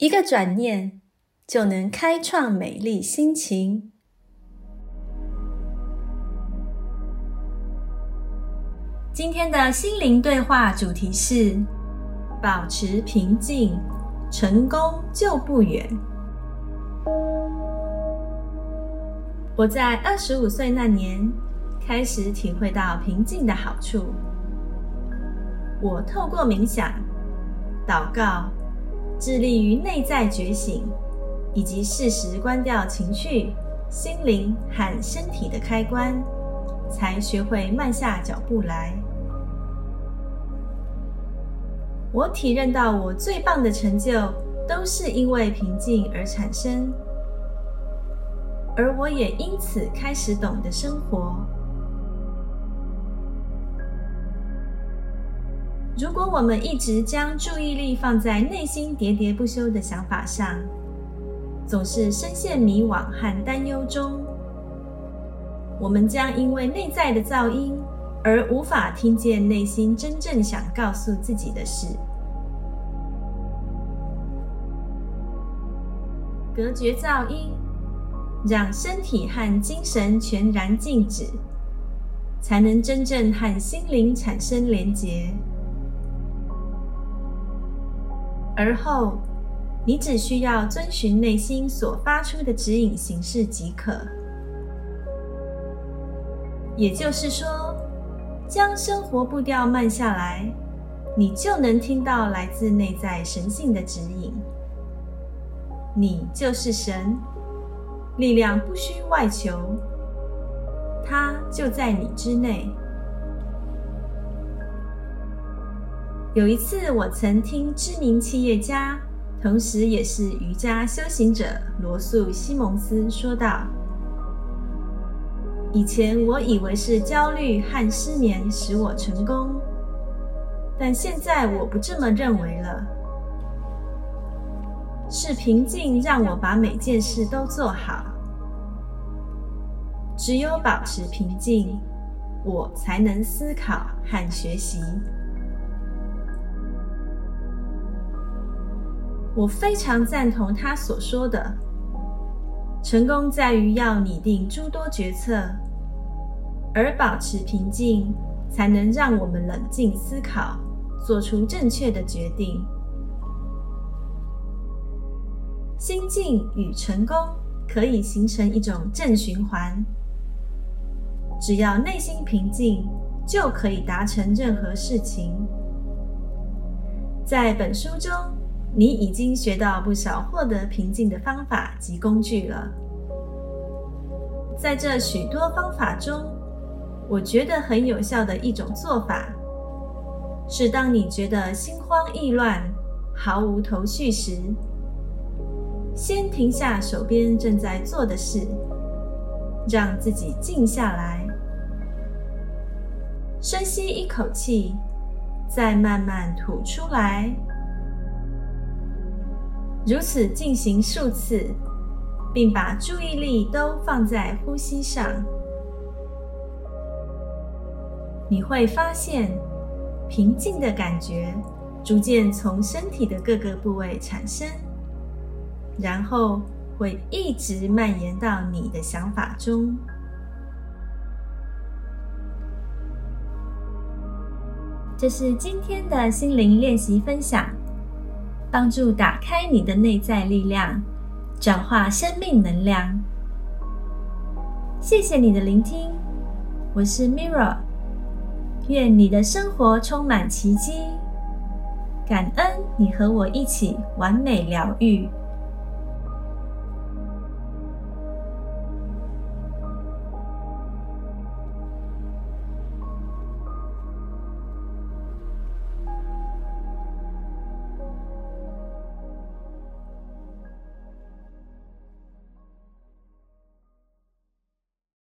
一个转念就能开创美丽心情。今天的心灵对话主题是：保持平静，成功就不远。我在二十五岁那年。开始体会到平静的好处。我透过冥想、祷告，致力于内在觉醒，以及适时关掉情绪、心灵和身体的开关，才学会慢下脚步来。我体认到，我最棒的成就都是因为平静而产生，而我也因此开始懂得生活。如果我们一直将注意力放在内心喋喋不休的想法上，总是深陷迷惘和担忧中，我们将因为内在的噪音而无法听见内心真正想告诉自己的事。隔绝噪音，让身体和精神全然静止，才能真正和心灵产生连结。而后，你只需要遵循内心所发出的指引形式即可。也就是说，将生活步调慢下来，你就能听到来自内在神性的指引。你就是神，力量不需外求，它就在你之内。有一次，我曾听知名企业家，同时也是瑜伽修行者罗素·西蒙斯说道：“以前我以为是焦虑和失眠使我成功，但现在我不这么认为了。是平静让我把每件事都做好。只有保持平静，我才能思考和学习。”我非常赞同他所说的：成功在于要拟定诸多决策，而保持平静，才能让我们冷静思考，做出正确的决定。心境与成功可以形成一种正循环。只要内心平静，就可以达成任何事情。在本书中。你已经学到不少获得平静的方法及工具了。在这许多方法中，我觉得很有效的一种做法，是当你觉得心慌意乱、毫无头绪时，先停下手边正在做的事，让自己静下来，深吸一口气，再慢慢吐出来。如此进行数次，并把注意力都放在呼吸上，你会发现平静的感觉逐渐从身体的各个部位产生，然后会一直蔓延到你的想法中。这是今天的心灵练习分享。帮助打开你的内在力量，转化生命能量。谢谢你的聆听，我是 Mirra，愿你的生活充满奇迹。感恩你和我一起完美疗愈。